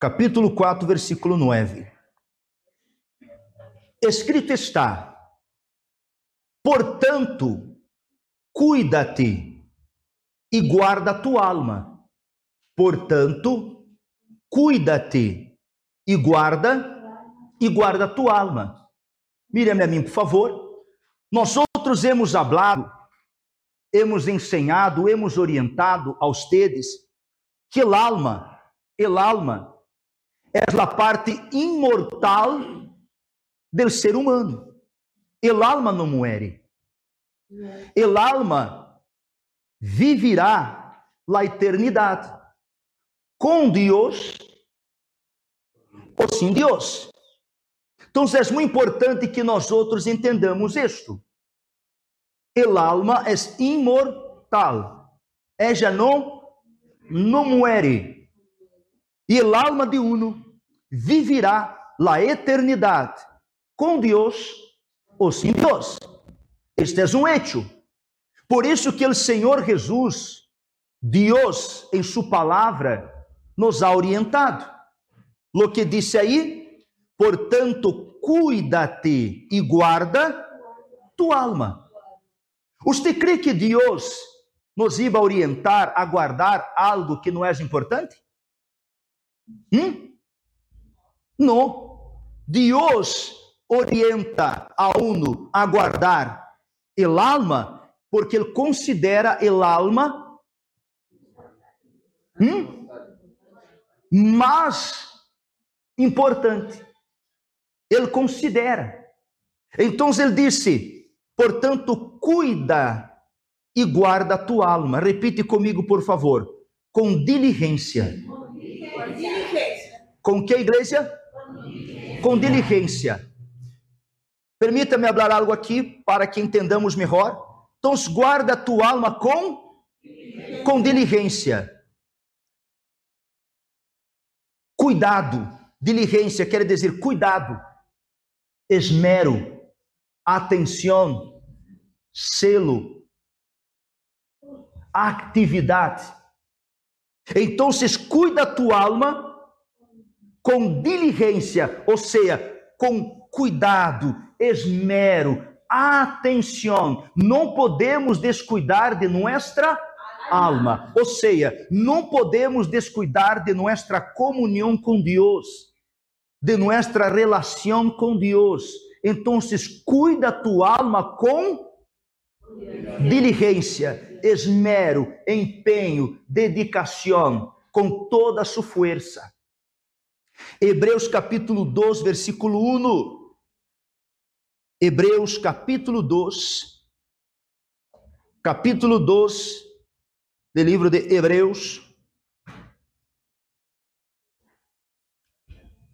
capítulo 4, versículo 9. Escrito está: Portanto, cuida-te e guarda a tua alma. Portanto, cuida-te e guarda e guarda a tua alma. Mire-me a mim, por favor. Nós outros hemos hablado, hemos ensinado, hemos orientado a ustedes que el alma, el alma é a parte imortal do ser humano. El alma não muere. El alma vivirá la eternidade com Deus ou sem Deus. Então, é muito importante que nós outros entendamos isto. El alma é imortal. Ella não não muere. E el alma de uno vivirá la eternidade com Deus ou sem Deus. Este é um hecho. Por isso que o Senhor Jesus, Deus, em sua palavra, nos ha orientado. Lo que disse aí, portanto, cuida-te e guarda tua alma. Você crê que Deus nos iba orientar a guardar algo que não é importante? Hum? Não. Deus orienta a uno a guardar el alma porque ele considera el alma mais importante. Ele considera. Então ele disse: portanto, cuida e guarda a tua alma. Repite comigo, por favor. Com diligência. Com que igreja? Com diligência. Permita-me falar algo aqui para que entendamos melhor. Então, guarda a tua alma com com diligência. Cuidado. Diligência quer dizer cuidado, esmero, atenção, selo, atividade. Então, cuida a tua alma com diligência, ou seja, com cuidado, esmero, atenção. Não podemos descuidar de nossa alma, ou seja, não podemos descuidar de nossa comunhão com Deus, de nossa relação com Deus. Então, cuida a tua alma com diligência, esmero, empenho, dedicação, com toda a sua força. Hebreus capítulo 2, versículo 1. Hebreus capítulo 2, capítulo 2 do livro de Hebreus,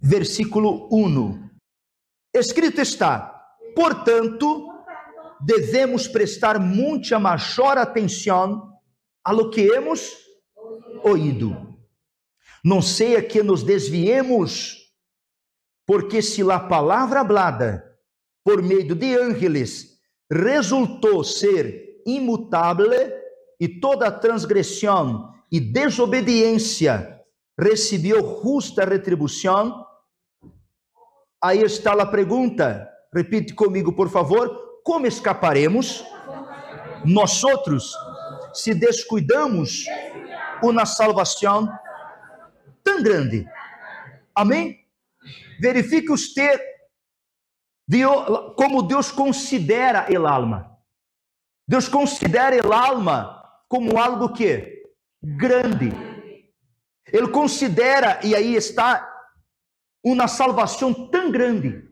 versículo 1. Escrito está: portanto, devemos prestar muita maior atenção a lo que hemos oído. Não seja que nos desviemos, porque se a palavra hablada por meio de ángeles resultou ser imutável e toda transgressão e desobediência recebeu justa retribuição, aí está a pergunta. Repite comigo, por favor como escaparemos? Nós outros, se descuidamos uma salvação tão grande. Amém? Verifique você como Deus considera el alma. Deus considera el alma como algo que grande. Ele considera e aí está uma salvação tão grande.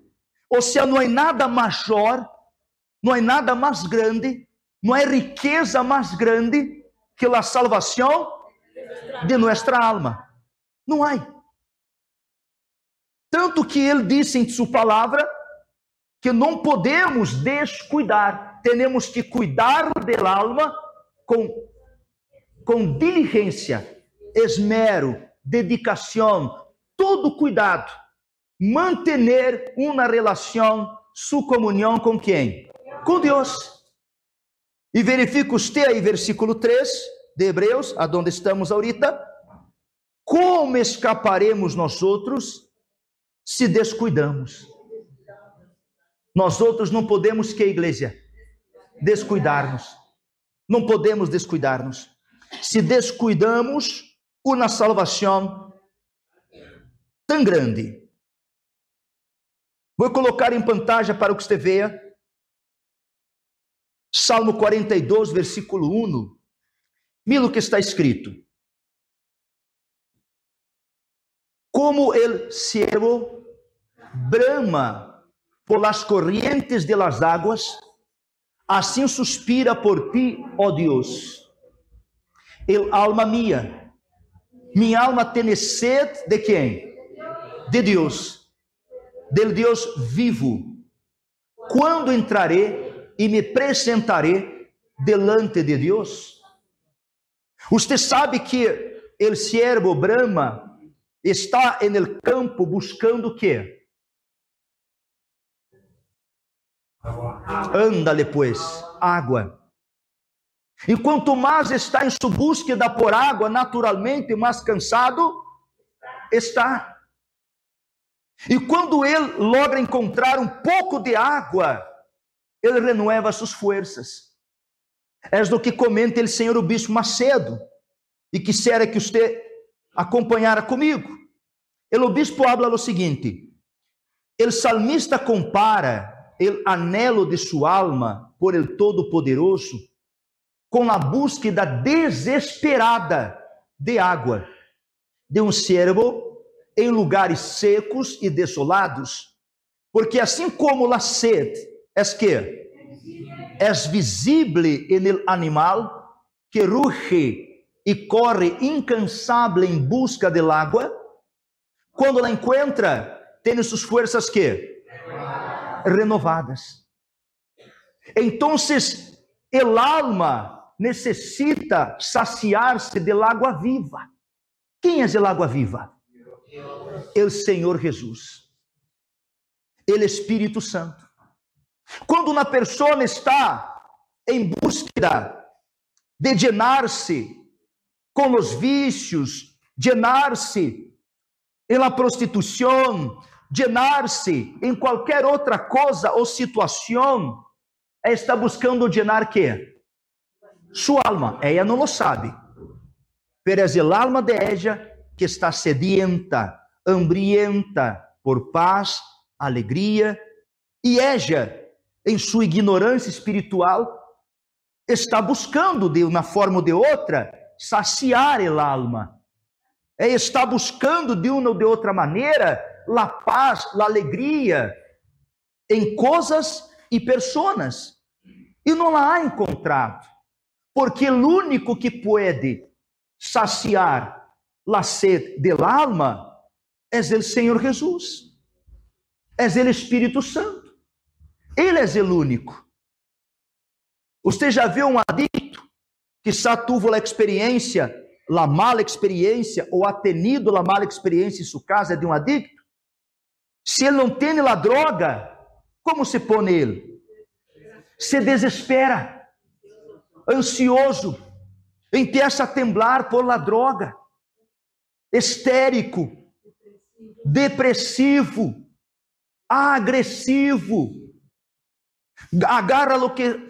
Ou seja, não há nada maior não há nada mais grande, não há riqueza mais grande que a salvação de nossa alma. Não há. Tanto que ele disse em sua palavra que não podemos descuidar, temos que cuidar da alma com, com diligência, esmero, dedicação, todo cuidado, manter uma relação, sua comunhão com quem? com Deus. E verifica você aí, versículo 3 de Hebreus, aonde estamos ahorita. Como escaparemos nós outros se descuidamos? Nós outros não podemos que igreja descuidar-nos. Não podemos descuidar-nos. Se descuidamos, uma salvação tão grande. Vou colocar em pantalla para que você veja. Salmo 42, versículo 1. Mira o que está escrito. Como el ciervo brama por las corrientes de las aguas, assim suspira por ti, ó Deus. El alma minha, minha alma tem sede de quem? De Deus, del Deus vivo. Quando entrarei e me apresentarei delante de Deus? Você sabe que el siervo brama está el campo buscando o quê? Anda pois, água. E quanto mais está em sua búsqueda por água, naturalmente mais cansado está. E quando ele logra encontrar um pouco de água, ele renueva suas forças. É do que comenta ele, senhor o bispo Macedo, e quisera que você acompanhara comigo. O bispo habla o seguinte: o salmista compara o anelo de sua alma por el Todo-Poderoso com a búsqueda desesperada de água de um servo em lugares secos e desolados, porque assim como a sede é que é visível en el animal que ruge e corre incansável em busca del água, quando la encontra, tem suas forças que renovadas. Então, el alma necessita saciar-se de água viva. Quem é el água viva? O Senhor Jesus. Ele Espírito Santo. Quando uma pessoa está em busca de llenar-se com os vícios, llenar-se na prostituição, llenar-se em qualquer outra coisa ou situação, está buscando llenar quê? Sua alma. Ela não lo sabe. Pero é a alma de ella que está sedienta, hambrienta por paz, alegria, e ella, em sua ignorância espiritual, está buscando de uma forma ou de outra saciar el alma. É está buscando de uma ou de outra maneira la paz, la alegria em coisas e pessoas. E não la há encontrado. Porque o único que pode saciar la sede del alma é o Senhor Jesus. É o Espírito Santo. Ele é o único. Você já viu um adicto que tuvo a experiência, la mala experiência, ou ha tenido la mala experiência em sua casa de um adicto? Se ele não tem a droga, como se põe ele? Se desespera, ansioso, empieza a temblar por la droga, histérico, depressivo, agressivo, agarra o que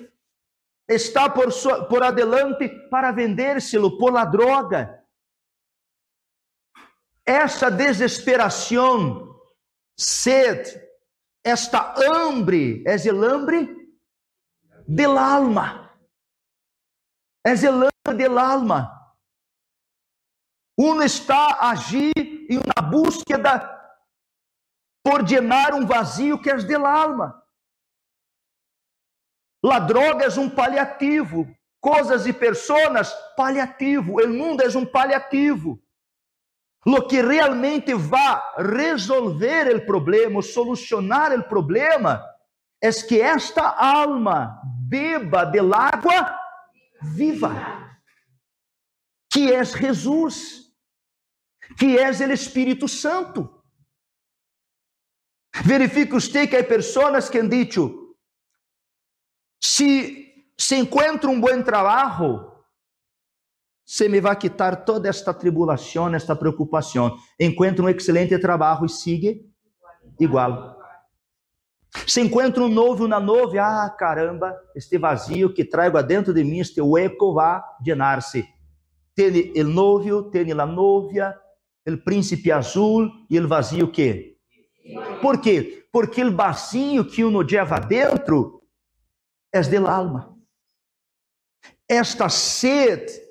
está por, por adelante para vender-se-lo por la droga. Essa desesperação sede, esta hambre, é el hambre del alma. É el hambre del alma. Um está a agir em uma búsqueda por llenar um vazio que é del alma. La droga é um paliativo, coisas e pessoas paliativo, o mundo é um paliativo. Lo que realmente vai resolver o problema, solucionar o problema, é que esta alma beba del água viva, que é Jesus, que é o Espírito Santo. Verifique usted que há pessoas que han dicho, se se encontra um bom trabalho, se me vai quitar toda esta tribulação, esta preocupação. Encontra um excelente trabalho e siga igual. Se encontra um novo na nove, ah, caramba, este vazio que trago dentro de mim, este hueco vai llenar-se. Tem o novio, tem a novia, o príncipe azul e o vazio que? Por quê? Porque o vazio que uno lleva dentro é del alma. Esta sede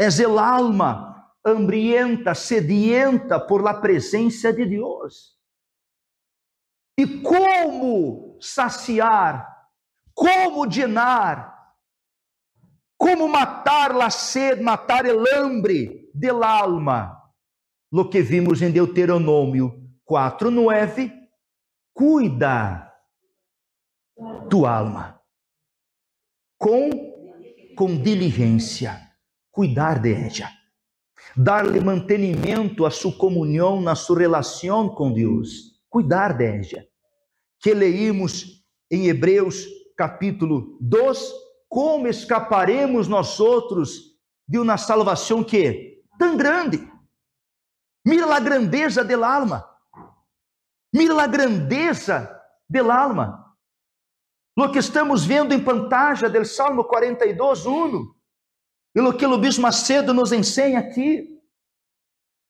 é el alma hambrienta, sedienta por la presença de Deus. E como saciar, como llenar, como matar la sede, matar el hambre del alma. Lo que vimos em Deuteronômio 4:9, cuida tu alma com com diligência, cuidar de ella, dar-lhe mantenimento a sua comunhão na sua relação com Deus, cuidar de ella que leímos em Hebreus capítulo 2, como escaparemos nós outros de uma salvação que é tão grande? Mira a grandeza del alma. Mira a grandeza del alma. Lo que estamos vendo em pantalla del Salmo 42, 1. E lo que o Bispo Macedo nos ensina aqui.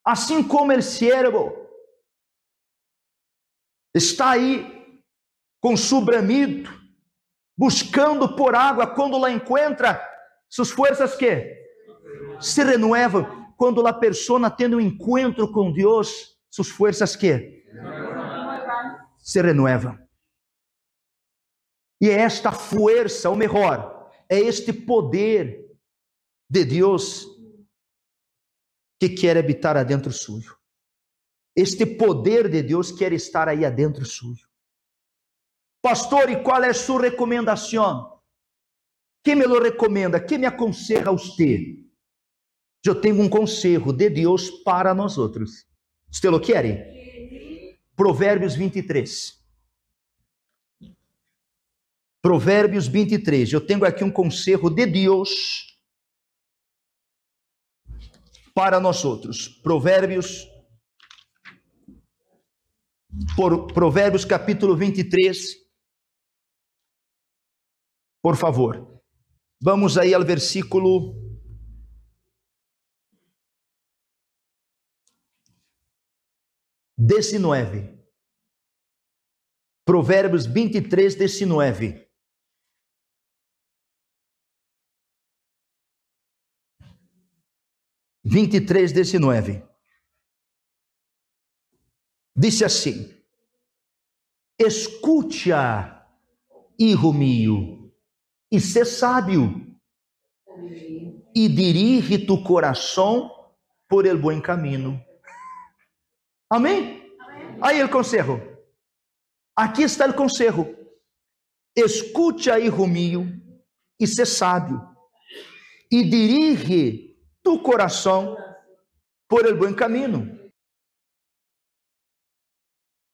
Assim como o siervo está aí com su bramido, buscando por água, quando la encontra, suas forças que se renovam. Quando a pessoa tem um encontro com Deus, suas forças que se renovam. E é esta força, ou melhor, é este poder de Deus que quer habitar adentro suyo. Este poder de Deus quer estar aí adentro suyo. Pastor, e qual é a sua recomendação? Quem me lo recomenda? Quem me aconselha a você? Eu tenho um conselho de Deus para nós outros. Você lo quer? Provérbios 23. Provérbios 23. Eu tenho aqui um conselho de Deus para nós outros. Provérbios por Provérbios capítulo 23 por favor. Vamos aí ao versículo dezenove. Provérbios 23, 19. Vinte e três, dezenove. Disse assim: Escute-a, hijo mío, e ser sábio. E dirige tu coração por el bom caminho. Amém? Aí o conselho. Aqui está o conselho. Escute aí, Romio, e ser sábio. E dirige tu coração por el bom caminho.